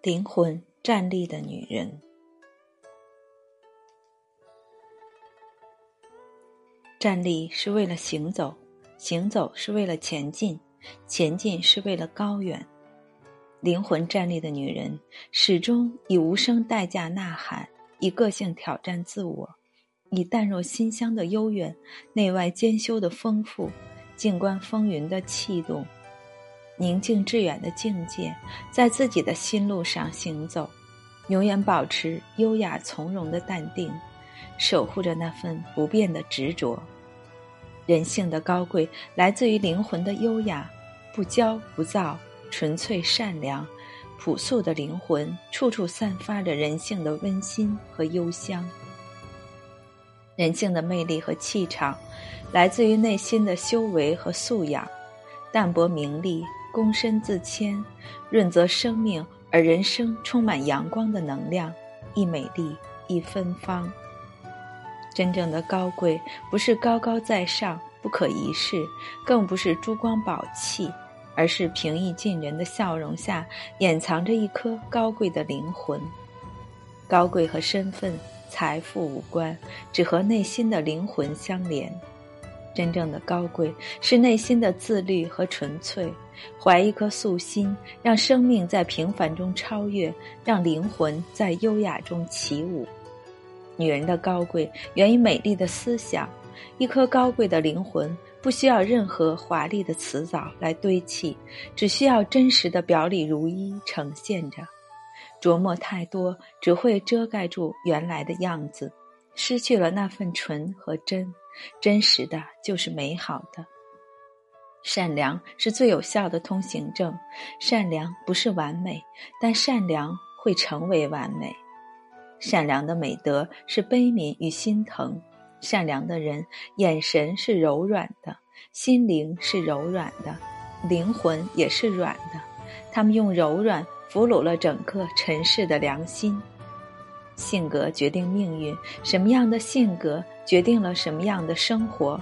灵魂站立的女人。站立是为了行走，行走是为了前进，前进是为了高远。灵魂站立的女人，始终以无声代价呐喊，以个性挑战自我，以淡若馨香的悠远，内外兼修的丰富，静观风云的气度。宁静致远的境界，在自己的心路上行走，永远保持优雅从容的淡定，守护着那份不变的执着。人性的高贵来自于灵魂的优雅，不骄不躁，纯粹善良，朴素的灵魂处处散发着人性的温馨和幽香。人性的魅力和气场，来自于内心的修为和素养，淡泊名利。躬身自谦，润泽生命，而人生充满阳光的能量，亦美丽亦芬芳。真正的高贵，不是高高在上、不可一世，更不是珠光宝气，而是平易近人的笑容下，掩藏着一颗高贵的灵魂。高贵和身份、财富无关，只和内心的灵魂相连。真正的高贵是内心的自律和纯粹，怀一颗素心，让生命在平凡中超越，让灵魂在优雅中起舞。女人的高贵源于美丽的思想，一颗高贵的灵魂不需要任何华丽的辞藻来堆砌，只需要真实的表里如一呈现着。琢磨太多只会遮盖住原来的样子，失去了那份纯和真。真实的就是美好的，善良是最有效的通行证。善良不是完美，但善良会成为完美。善良的美德是悲悯与心疼。善良的人眼神是柔软的，心灵是柔软的，灵魂也是软的。他们用柔软俘虏了整个尘世的良心。性格决定命运，什么样的性格决定了什么样的生活。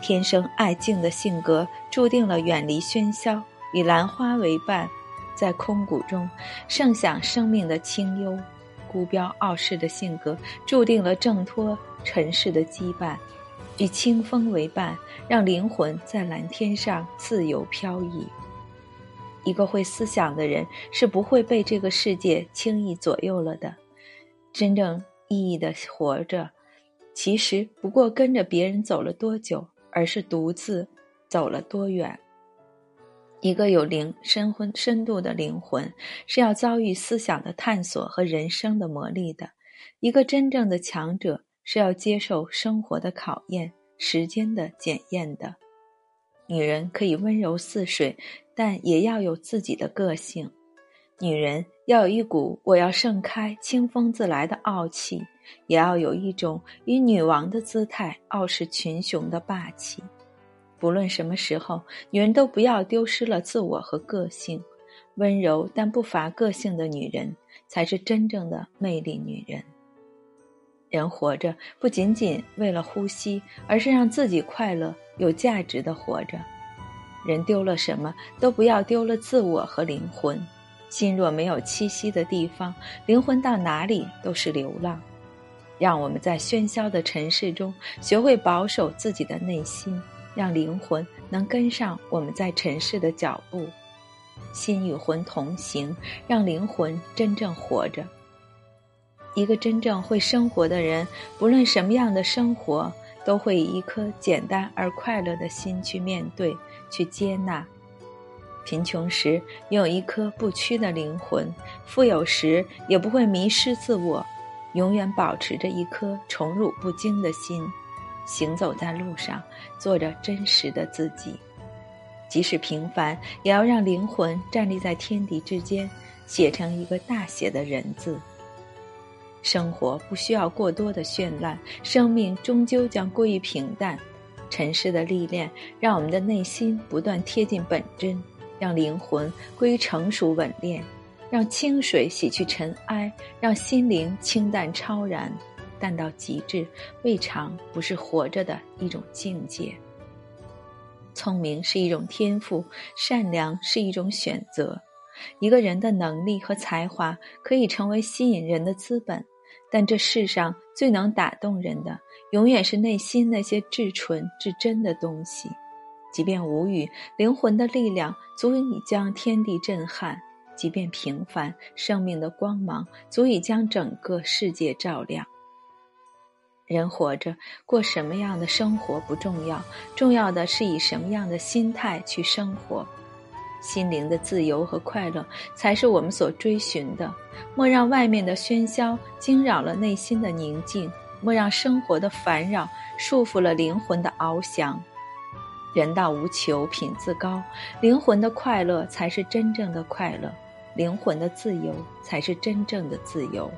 天生爱静的性格，注定了远离喧嚣，与兰花为伴，在空谷中盛享生命的清幽。孤标傲世的性格，注定了挣脱尘世的羁绊，与清风为伴，让灵魂在蓝天上自由飘逸。一个会思想的人，是不会被这个世界轻易左右了的。真正意义的活着，其实不过跟着别人走了多久，而是独自走了多远。一个有灵深魂深度的灵魂，是要遭遇思想的探索和人生的磨砺的；一个真正的强者，是要接受生活的考验、时间的检验的。女人可以温柔似水，但也要有自己的个性。女人要有一股我要盛开、清风自来的傲气，也要有一种以女王的姿态傲视群雄的霸气。不论什么时候，女人都不要丢失了自我和个性。温柔但不乏个性的女人，才是真正的魅力女人。人活着不仅仅为了呼吸，而是让自己快乐、有价值的活着。人丢了什么都不要丢了自我和灵魂。心若没有栖息的地方，灵魂到哪里都是流浪。让我们在喧嚣的尘世中，学会保守自己的内心，让灵魂能跟上我们在尘世的脚步。心与魂同行，让灵魂真正活着。一个真正会生活的人，不论什么样的生活，都会以一颗简单而快乐的心去面对，去接纳。贫穷时拥有一颗不屈的灵魂，富有时也不会迷失自我，永远保持着一颗宠辱不惊的心，行走在路上，做着真实的自己。即使平凡，也要让灵魂站立在天地之间，写成一个大写的人字。生活不需要过多的绚烂，生命终究将归于平淡。尘世的历练，让我们的内心不断贴近本真。让灵魂归于成熟稳练，让清水洗去尘埃，让心灵清淡超然，淡到极致，未尝不是活着的一种境界。聪明是一种天赋，善良是一种选择。一个人的能力和才华可以成为吸引人的资本，但这世上最能打动人的，永远是内心那些至纯至真的东西。即便无语，灵魂的力量足以将天地震撼；即便平凡，生命的光芒足以将整个世界照亮。人活着，过什么样的生活不重要，重要的是以什么样的心态去生活。心灵的自由和快乐才是我们所追寻的。莫让外面的喧嚣惊扰了内心的宁静，莫让生活的烦扰束缚了灵魂的翱翔。人道无求，品自高，灵魂的快乐才是真正的快乐，灵魂的自由才是真正的自由。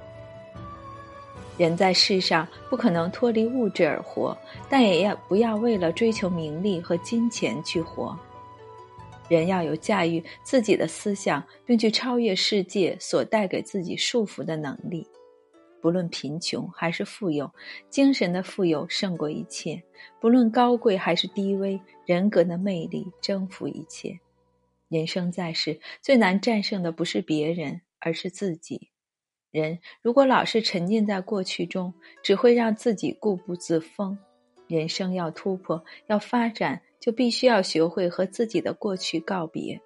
人在世上不可能脱离物质而活，但也要不要为了追求名利和金钱去活。人要有驾驭自己的思想，并去超越世界所带给自己束缚的能力。不论贫穷还是富有，精神的富有胜过一切；不论高贵还是低微，人格的魅力征服一切。人生在世，最难战胜的不是别人，而是自己。人如果老是沉浸在过去中，只会让自己固步自封。人生要突破，要发展，就必须要学会和自己的过去告别。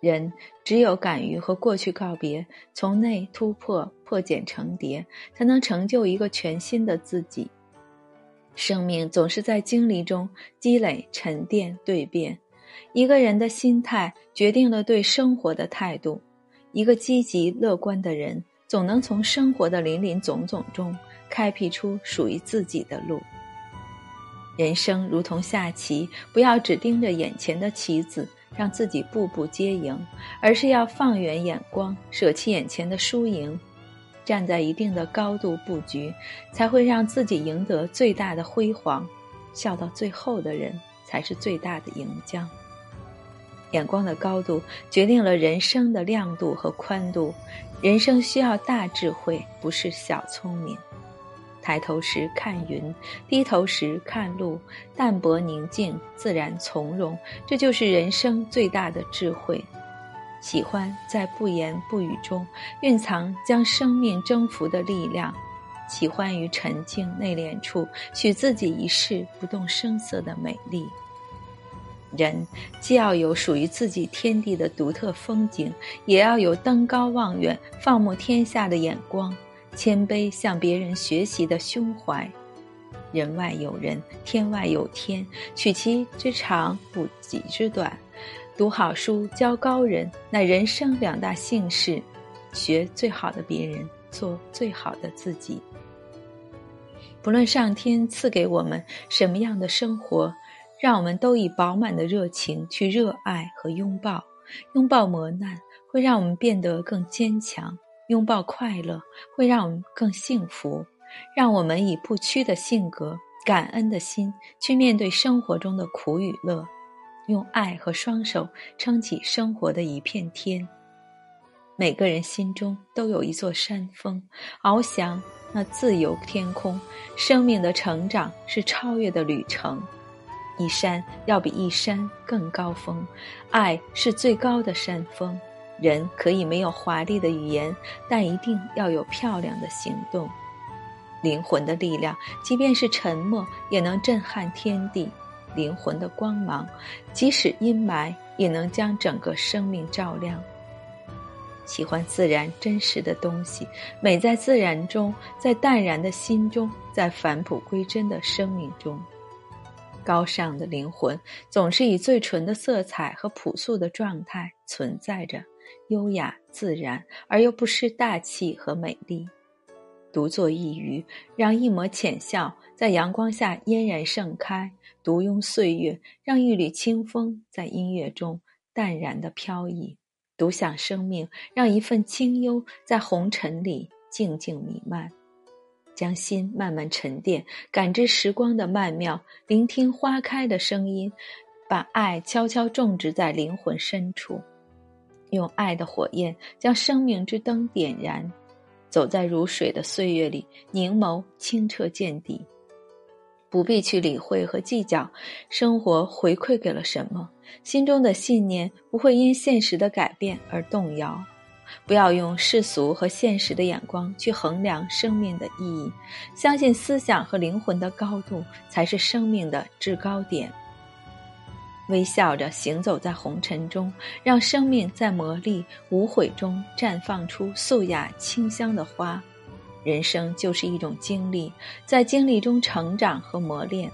人只有敢于和过去告别，从内突破，破茧成蝶，才能成就一个全新的自己。生命总是在经历中积累、沉淀、蜕变。一个人的心态决定了对生活的态度。一个积极乐观的人，总能从生活的林林总总中开辟出属于自己的路。人生如同下棋，不要只盯着眼前的棋子。让自己步步皆赢，而是要放远眼光，舍弃眼前的输赢，站在一定的高度布局，才会让自己赢得最大的辉煌。笑到最后的人，才是最大的赢家。眼光的高度决定了人生的亮度和宽度。人生需要大智慧，不是小聪明。抬头时看云，低头时看路，淡泊宁静，自然从容，这就是人生最大的智慧。喜欢在不言不语中蕴藏将生命征服的力量，喜欢于沉静内敛处许自己一世不动声色的美丽。人既要有属于自己天地的独特风景，也要有登高望远、放牧天下的眼光。谦卑向别人学习的胸怀，人外有人，天外有天，取其之长，补己之短。读好书，交高人，乃人生两大幸事。学最好的别人，做最好的自己。不论上天赐给我们什么样的生活，让我们都以饱满的热情去热爱和拥抱。拥抱磨难，会让我们变得更坚强。拥抱快乐会让我们更幸福，让我们以不屈的性格、感恩的心去面对生活中的苦与乐，用爱和双手撑起生活的一片天。每个人心中都有一座山峰，翱翔那自由天空。生命的成长是超越的旅程，一山要比一山更高峰，爱是最高的山峰。人可以没有华丽的语言，但一定要有漂亮的行动。灵魂的力量，即便是沉默，也能震撼天地；灵魂的光芒，即使阴霾，也能将整个生命照亮。喜欢自然真实的东西，美在自然中，在淡然的心中，在返璞归真的生命中。高尚的灵魂，总是以最纯的色彩和朴素的状态存在着。优雅自然而又不失大气和美丽，独坐一隅，让一抹浅笑在阳光下嫣然盛开；独拥岁月，让一缕清风在音乐中淡然的飘逸；独享生命，让一份清幽在红尘里静静弥漫。将心慢慢沉淀，感知时光的曼妙，聆听花开的声音，把爱悄悄种植在灵魂深处。用爱的火焰将生命之灯点燃，走在如水的岁月里，凝眸清澈见底。不必去理会和计较，生活回馈给了什么，心中的信念不会因现实的改变而动摇。不要用世俗和现实的眼光去衡量生命的意义，相信思想和灵魂的高度才是生命的制高点。微笑着行走在红尘中，让生命在磨砺无悔中绽放出素雅清香的花。人生就是一种经历，在经历中成长和磨练。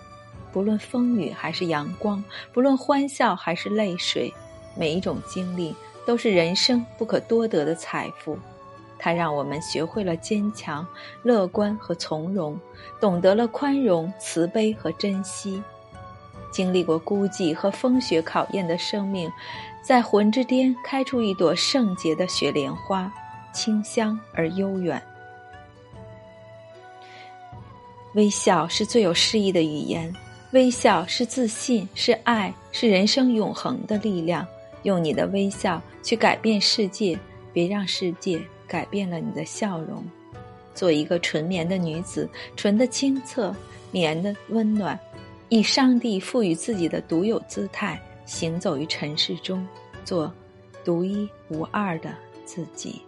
不论风雨还是阳光，不论欢笑还是泪水，每一种经历。都是人生不可多得的财富，它让我们学会了坚强、乐观和从容，懂得了宽容、慈悲和珍惜。经历过孤寂和风雪考验的生命，在魂之巅开出一朵圣洁的雪莲花，清香而悠远。微笑是最有诗意的语言，微笑是自信，是爱，是人生永恒的力量。用你的微笑去改变世界，别让世界改变了你的笑容。做一个纯棉的女子，纯的清澈，棉的温暖，以上帝赋予自己的独有姿态，行走于尘世中，做独一无二的自己。